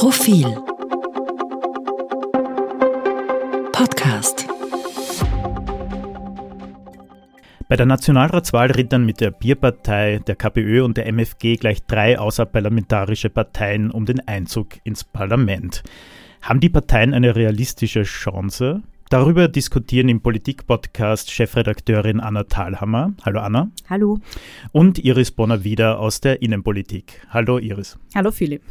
Profil Podcast Bei der Nationalratswahl rittern mit der Bierpartei, der KPÖ und der MFG gleich drei außerparlamentarische Parteien um den Einzug ins Parlament. Haben die Parteien eine realistische Chance? Darüber diskutieren im Politik-Podcast Chefredakteurin Anna Thalhammer. Hallo Anna. Hallo. Und Iris Bonner wieder aus der Innenpolitik. Hallo Iris. Hallo Philipp.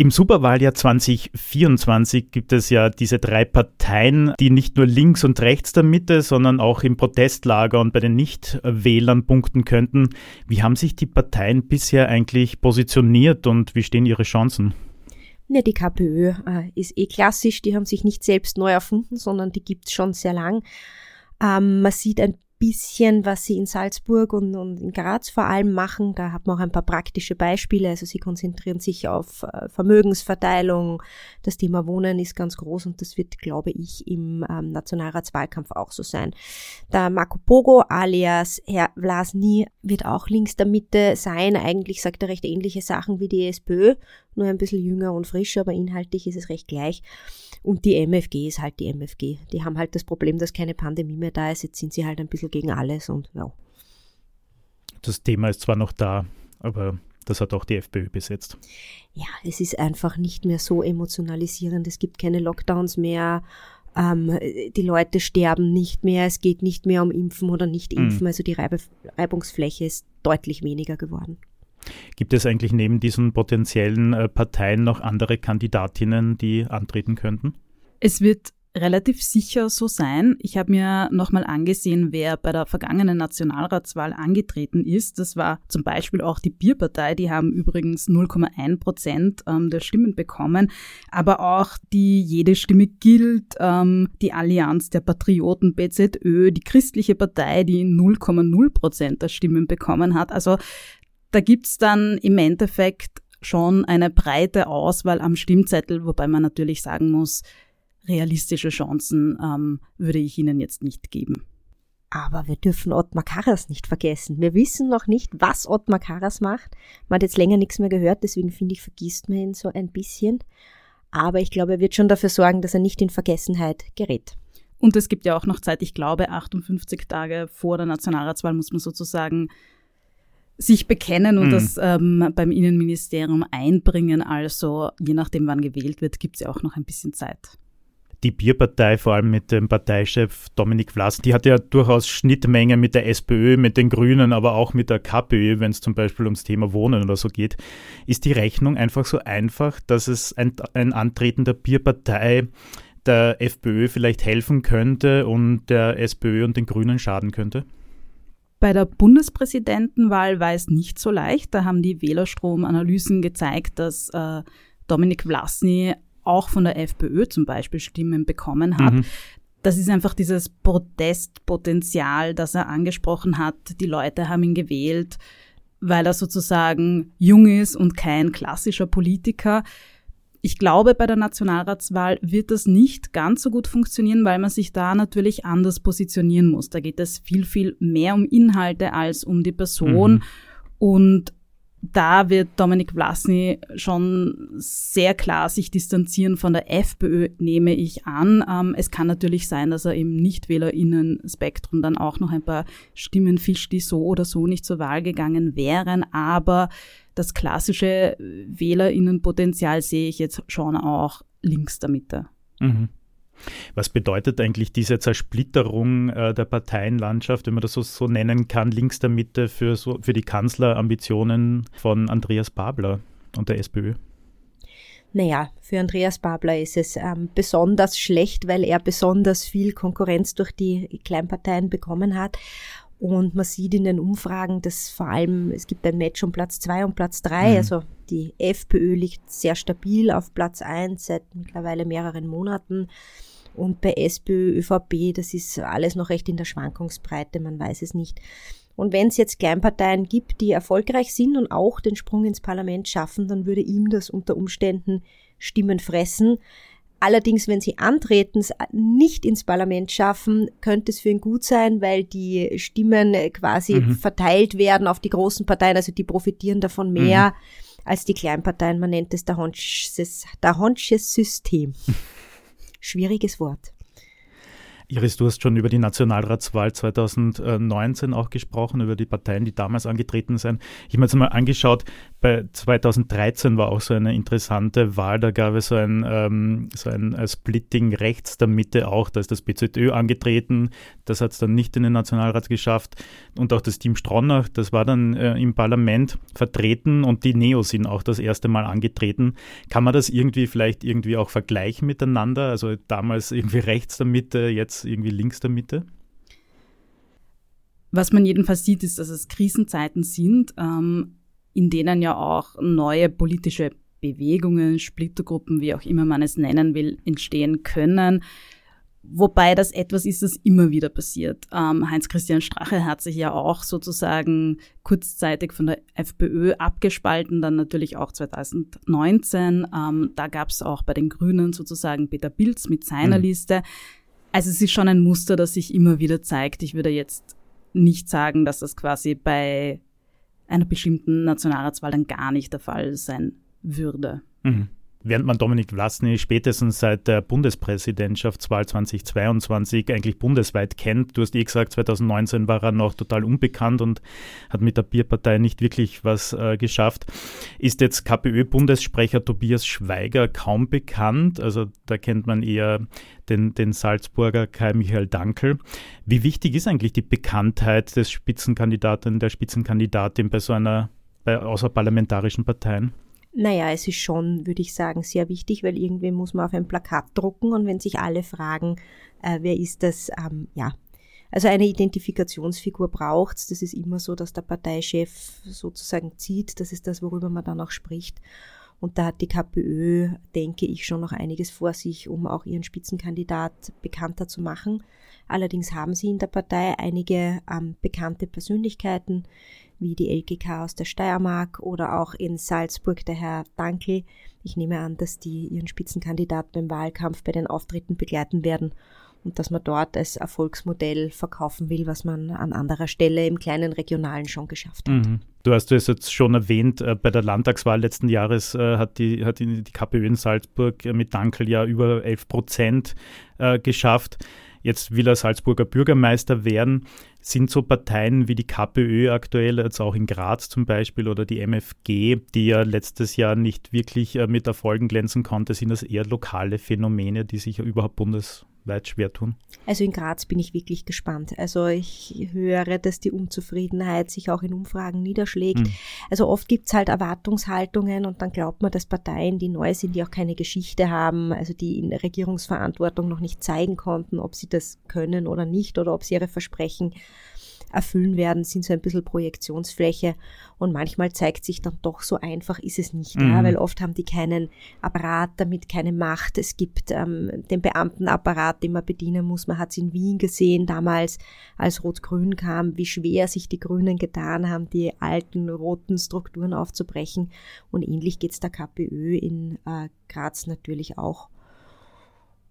Im Superwahljahr 2024 gibt es ja diese drei Parteien, die nicht nur links und rechts der Mitte, sondern auch im Protestlager und bei den Nichtwählern punkten könnten. Wie haben sich die Parteien bisher eigentlich positioniert und wie stehen ihre Chancen? Ja, die KPÖ äh, ist eh klassisch, die haben sich nicht selbst neu erfunden, sondern die gibt's schon sehr lang. Ähm, man sieht ein bisschen, was sie in Salzburg und, und, in Graz vor allem machen. Da hat man auch ein paar praktische Beispiele. Also sie konzentrieren sich auf äh, Vermögensverteilung. Das Thema Wohnen ist ganz groß und das wird, glaube ich, im ähm, Nationalratswahlkampf auch so sein. Der Marco Pogo alias Herr Vlasny wird auch links der Mitte sein. Eigentlich sagt er recht ähnliche Sachen wie die SPÖ, nur ein bisschen jünger und frischer, aber inhaltlich ist es recht gleich. Und die MFG ist halt die MFG. Die haben halt das Problem, dass keine Pandemie mehr da ist. Jetzt sind sie halt ein bisschen gegen alles und ja. Das Thema ist zwar noch da, aber das hat auch die FPÖ besetzt. Ja, es ist einfach nicht mehr so emotionalisierend. Es gibt keine Lockdowns mehr. Ähm, die Leute sterben nicht mehr. Es geht nicht mehr um Impfen oder nicht mhm. Impfen. Mhm. Also die Reibungsfläche ist deutlich weniger geworden. Gibt es eigentlich neben diesen potenziellen äh, Parteien noch andere Kandidatinnen, die antreten könnten? Es wird relativ sicher so sein. Ich habe mir nochmal angesehen, wer bei der vergangenen Nationalratswahl angetreten ist. Das war zum Beispiel auch die Bierpartei, die haben übrigens 0,1 Prozent ähm, der Stimmen bekommen. Aber auch die Jede Stimme gilt, ähm, die Allianz der Patrioten BZÖ, die christliche Partei, die 0,0 Prozent der Stimmen bekommen hat. Also da gibt's dann im Endeffekt schon eine breite Auswahl am Stimmzettel, wobei man natürlich sagen muss, realistische Chancen ähm, würde ich Ihnen jetzt nicht geben. Aber wir dürfen Ottmar Karas nicht vergessen. Wir wissen noch nicht, was Ottmar Karas macht. Man hat jetzt länger nichts mehr gehört, deswegen finde ich, vergisst man ihn so ein bisschen. Aber ich glaube, er wird schon dafür sorgen, dass er nicht in Vergessenheit gerät. Und es gibt ja auch noch Zeit, ich glaube, 58 Tage vor der Nationalratswahl muss man sozusagen sich bekennen und mhm. das ähm, beim Innenministerium einbringen. Also je nachdem, wann gewählt wird, gibt es ja auch noch ein bisschen Zeit. Die Bierpartei, vor allem mit dem Parteichef Dominik Vlass, die hat ja durchaus Schnittmengen mit der SPÖ, mit den Grünen, aber auch mit der KPÖ, wenn es zum Beispiel ums Thema Wohnen oder so geht. Ist die Rechnung einfach so einfach, dass es ein, ein Antreten der Bierpartei der FPÖ vielleicht helfen könnte und der SPÖ und den Grünen schaden könnte? Bei der Bundespräsidentenwahl war es nicht so leicht. Da haben die Wählerstromanalysen gezeigt, dass äh, Dominik Vlasny auch von der FPÖ zum Beispiel Stimmen bekommen hat. Mhm. Das ist einfach dieses Protestpotenzial, das er angesprochen hat. Die Leute haben ihn gewählt, weil er sozusagen jung ist und kein klassischer Politiker. Ich glaube, bei der Nationalratswahl wird das nicht ganz so gut funktionieren, weil man sich da natürlich anders positionieren muss. Da geht es viel, viel mehr um Inhalte als um die Person. Mhm. Und da wird Dominik Vlasny schon sehr klar sich distanzieren von der FPÖ, nehme ich an. Ähm, es kann natürlich sein, dass er im Nichtwählerinnen-Spektrum dann auch noch ein paar Stimmen fischt, die so oder so nicht zur Wahl gegangen wären. Aber das klassische Wählerinnenpotenzial sehe ich jetzt schon auch links der Mitte. Mhm. Was bedeutet eigentlich diese Zersplitterung äh, der Parteienlandschaft, wenn man das so, so, nennen kann, links der Mitte für, so, für die Kanzlerambitionen von Andreas Babler und der SPÖ? Naja, für Andreas Babler ist es ähm, besonders schlecht, weil er besonders viel Konkurrenz durch die Kleinparteien bekommen hat. Und man sieht in den Umfragen, dass vor allem, es gibt ein Match um Platz zwei und Platz drei. Mhm. Also die FPÖ liegt sehr stabil auf Platz eins seit mittlerweile mehreren Monaten. Und bei SPÖ, ÖVP, das ist alles noch recht in der Schwankungsbreite, man weiß es nicht. Und wenn es jetzt Kleinparteien gibt, die erfolgreich sind und auch den Sprung ins Parlament schaffen, dann würde ihm das unter Umständen Stimmen fressen. Allerdings, wenn sie antreten, nicht ins Parlament schaffen, könnte es für ihn gut sein, weil die Stimmen quasi mhm. verteilt werden auf die großen Parteien, also die profitieren davon mehr. Mhm als die Kleinparteien. Man nennt es der Honsches System. Schwieriges Wort. Iris, du hast schon über die Nationalratswahl 2019 auch gesprochen, über die Parteien, die damals angetreten sind. Ich habe mir jetzt mal angeschaut, bei 2013 war auch so eine interessante Wahl, da gab es so ein, ähm, so ein äh, Splitting rechts der Mitte auch, da ist das BZÖ angetreten, das hat es dann nicht in den Nationalrat geschafft und auch das Team Stronach, das war dann äh, im Parlament vertreten und die Neo sind auch das erste Mal angetreten. Kann man das irgendwie vielleicht irgendwie auch vergleichen miteinander? Also damals irgendwie rechts der Mitte, jetzt irgendwie links der Mitte? Was man jedenfalls sieht, ist, dass es Krisenzeiten sind, ähm, in denen ja auch neue politische Bewegungen, Splittergruppen, wie auch immer man es nennen will, entstehen können. Wobei das etwas ist, das immer wieder passiert. Ähm, Heinz-Christian Strache hat sich ja auch sozusagen kurzzeitig von der FPÖ abgespalten, dann natürlich auch 2019. Ähm, da gab es auch bei den Grünen sozusagen Peter Pilz mit seiner mhm. Liste. Also es ist schon ein Muster, das sich immer wieder zeigt. Ich würde jetzt nicht sagen, dass das quasi bei einer bestimmten Nationalratswahl dann gar nicht der Fall sein würde. Mhm. Während man Dominik Vlasny spätestens seit der Bundespräsidentschaftswahl 2022 eigentlich bundesweit kennt, du hast eh gesagt, 2019 war er noch total unbekannt und hat mit der Bierpartei nicht wirklich was äh, geschafft, ist jetzt KPÖ-Bundessprecher Tobias Schweiger kaum bekannt. Also da kennt man eher den, den Salzburger Kai Michael Dankel. Wie wichtig ist eigentlich die Bekanntheit des Spitzenkandidaten, der Spitzenkandidatin bei so einer, bei außerparlamentarischen Parteien? Naja, es ist schon, würde ich sagen, sehr wichtig, weil irgendwie muss man auf ein Plakat drucken und wenn sich alle fragen, äh, wer ist das, ähm, ja. Also eine Identifikationsfigur braucht es. Das ist immer so, dass der Parteichef sozusagen zieht. Das ist das, worüber man dann auch spricht. Und da hat die KPÖ, denke ich, schon noch einiges vor sich, um auch ihren Spitzenkandidat bekannter zu machen. Allerdings haben sie in der Partei einige ähm, bekannte Persönlichkeiten, wie die LGK aus der Steiermark oder auch in Salzburg der Herr Dankel. Ich nehme an, dass die ihren Spitzenkandidaten beim Wahlkampf bei den Auftritten begleiten werden und dass man dort als Erfolgsmodell verkaufen will, was man an anderer Stelle im kleinen Regionalen schon geschafft hat. Mhm. Du hast es jetzt schon erwähnt, äh, bei der Landtagswahl letzten Jahres äh, hat, die, hat die KPÖ in Salzburg mit Dankel ja über 11 Prozent äh, geschafft. Jetzt will er Salzburger Bürgermeister werden. Sind so Parteien wie die KPÖ aktuell, jetzt auch in Graz zum Beispiel, oder die MFG, die ja letztes Jahr nicht wirklich äh, mit Erfolgen glänzen konnte, sind das eher lokale Phänomene, die sich überhaupt bundes, weit schwer tun? Also in Graz bin ich wirklich gespannt. Also ich höre, dass die Unzufriedenheit sich auch in Umfragen niederschlägt. Mhm. Also oft gibt's halt Erwartungshaltungen und dann glaubt man, dass Parteien, die neu sind, die auch keine Geschichte haben, also die in der Regierungsverantwortung noch nicht zeigen konnten, ob sie das können oder nicht oder ob sie ihre Versprechen erfüllen werden, sind so ein bisschen Projektionsfläche. Und manchmal zeigt sich dann doch, so einfach ist es nicht, mhm. ja, weil oft haben die keinen Apparat, damit keine Macht. Es gibt ähm, den Beamtenapparat, den man bedienen muss. Man hat es in Wien gesehen, damals, als Rot-Grün kam, wie schwer sich die Grünen getan haben, die alten roten Strukturen aufzubrechen. Und ähnlich geht es der KPÖ in äh, Graz natürlich auch.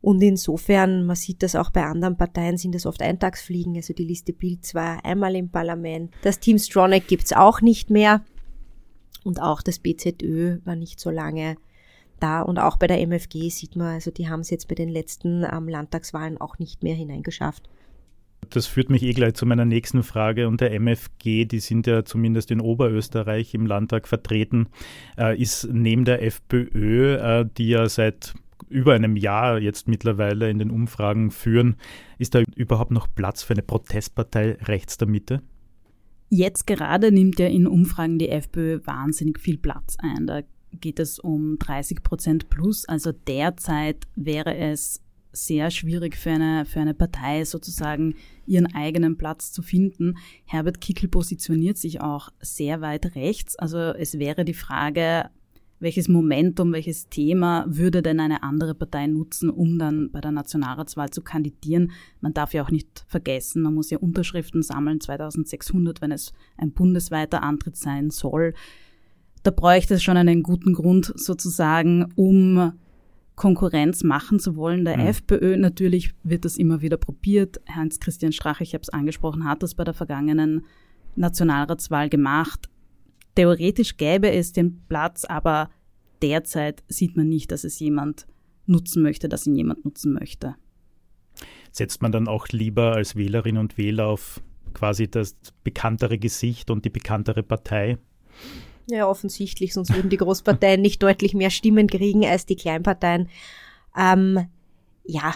Und insofern, man sieht das auch bei anderen Parteien, sind das oft Eintagsfliegen. Also die Liste Bild war einmal im Parlament. Das Team Stronach gibt's auch nicht mehr. Und auch das BZÖ war nicht so lange da. Und auch bei der MFG sieht man, also die haben es jetzt bei den letzten ähm, Landtagswahlen auch nicht mehr hineingeschafft. Das führt mich eh gleich zu meiner nächsten Frage. Und der MFG, die sind ja zumindest in Oberösterreich im Landtag vertreten, äh, ist neben der FPÖ, äh, die ja seit über einem Jahr jetzt mittlerweile in den Umfragen führen. Ist da überhaupt noch Platz für eine Protestpartei rechts der Mitte? Jetzt gerade nimmt ja in Umfragen die FPÖ wahnsinnig viel Platz ein. Da geht es um 30 Prozent plus. Also derzeit wäre es sehr schwierig für eine, für eine Partei sozusagen ihren eigenen Platz zu finden. Herbert Kickel positioniert sich auch sehr weit rechts. Also es wäre die Frage, welches Momentum, welches Thema würde denn eine andere Partei nutzen, um dann bei der Nationalratswahl zu kandidieren. Man darf ja auch nicht vergessen, man muss ja Unterschriften sammeln, 2600, wenn es ein bundesweiter Antritt sein soll. Da bräuchte es schon einen guten Grund sozusagen, um Konkurrenz machen zu wollen. Der mhm. FPÖ natürlich wird das immer wieder probiert. Heinz-Christian Strache, ich habe es angesprochen, hat das bei der vergangenen Nationalratswahl gemacht theoretisch gäbe es den Platz, aber derzeit sieht man nicht, dass es jemand nutzen möchte, dass ihn jemand nutzen möchte. Setzt man dann auch lieber als Wählerin und Wähler auf quasi das bekanntere Gesicht und die bekanntere Partei? Ja, offensichtlich, sonst würden die Großparteien nicht deutlich mehr Stimmen kriegen als die Kleinparteien. Ähm, ja,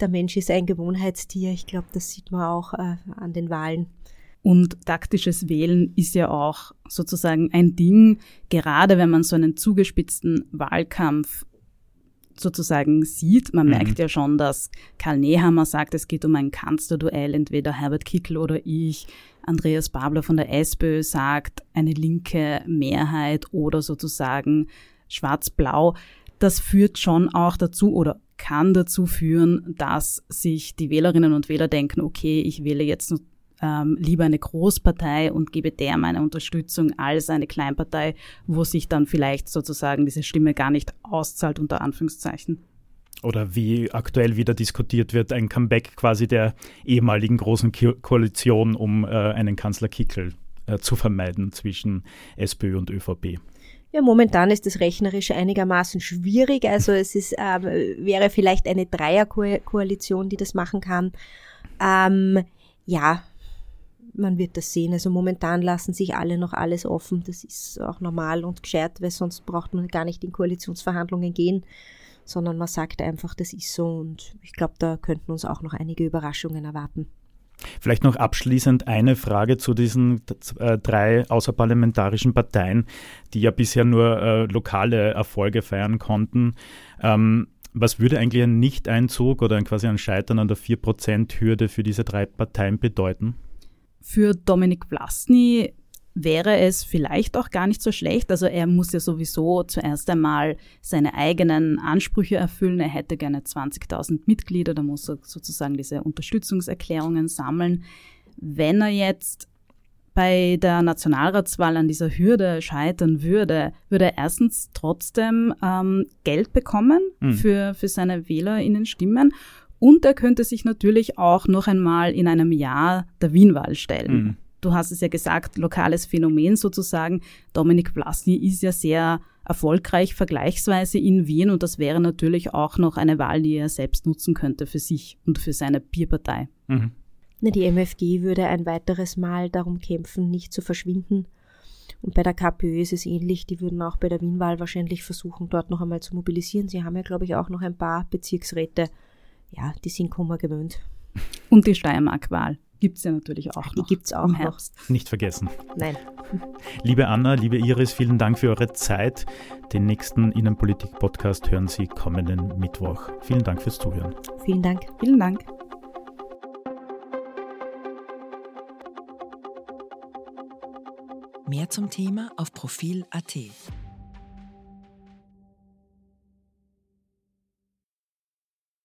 der Mensch ist ein Gewohnheitstier. Ich glaube, das sieht man auch äh, an den Wahlen. Und taktisches Wählen ist ja auch sozusagen ein Ding, gerade wenn man so einen zugespitzten Wahlkampf sozusagen sieht. Man mhm. merkt ja schon, dass Karl Nehammer sagt, es geht um ein Kanzlerduell, entweder Herbert Kickl oder ich. Andreas Babler von der SPÖ sagt, eine linke Mehrheit oder sozusagen schwarz-blau. Das führt schon auch dazu oder kann dazu führen, dass sich die Wählerinnen und Wähler denken, okay, ich wähle jetzt ähm, lieber eine Großpartei und gebe der meine Unterstützung als eine Kleinpartei, wo sich dann vielleicht sozusagen diese Stimme gar nicht auszahlt, unter Anführungszeichen. Oder wie aktuell wieder diskutiert wird, ein Comeback quasi der ehemaligen großen Koalition, um äh, einen Kanzler Kickel äh, zu vermeiden zwischen SPÖ und ÖVP. Ja, momentan ist das rechnerisch einigermaßen schwierig. Also es ist, ähm, wäre vielleicht eine Dreierkoalition, die das machen kann. Ähm, ja, man wird das sehen. Also momentan lassen sich alle noch alles offen. Das ist auch normal und gescheit, weil sonst braucht man gar nicht in Koalitionsverhandlungen gehen, sondern man sagt einfach, das ist so. Und ich glaube, da könnten uns auch noch einige Überraschungen erwarten. Vielleicht noch abschließend eine Frage zu diesen äh, drei außerparlamentarischen Parteien, die ja bisher nur äh, lokale Erfolge feiern konnten. Ähm, was würde eigentlich ein Nicht-Einzug oder ein, quasi ein Scheitern an der 4%-Hürde für diese drei Parteien bedeuten? Für Dominik Vlasny wäre es vielleicht auch gar nicht so schlecht. Also er muss ja sowieso zuerst einmal seine eigenen Ansprüche erfüllen. Er hätte gerne 20.000 Mitglieder, da muss er sozusagen diese Unterstützungserklärungen sammeln. Wenn er jetzt bei der Nationalratswahl an dieser Hürde scheitern würde, würde er erstens trotzdem ähm, Geld bekommen mhm. für, für seine WählerInnen-Stimmen und er könnte sich natürlich auch noch einmal in einem Jahr der Wienwahl stellen. Mhm. Du hast es ja gesagt, lokales Phänomen sozusagen. Dominik Vlasny ist ja sehr erfolgreich vergleichsweise in Wien und das wäre natürlich auch noch eine Wahl, die er selbst nutzen könnte für sich und für seine Bierpartei. Mhm. Die MFG würde ein weiteres Mal darum kämpfen, nicht zu verschwinden. Und bei der KPÖ ist es ähnlich. Die würden auch bei der Wienwahl wahrscheinlich versuchen, dort noch einmal zu mobilisieren. Sie haben ja, glaube ich, auch noch ein paar Bezirksräte ja, die sind Kummer gewöhnt. Und die Steiermark-Wahl gibt es ja natürlich auch noch. Die gibt es auch im Herbst. Noch. Nicht vergessen. Nein. Liebe Anna, liebe Iris, vielen Dank für eure Zeit. Den nächsten Innenpolitik-Podcast hören Sie kommenden Mittwoch. Vielen Dank fürs Zuhören. Vielen Dank. Vielen Dank. Mehr zum Thema auf Profil.at.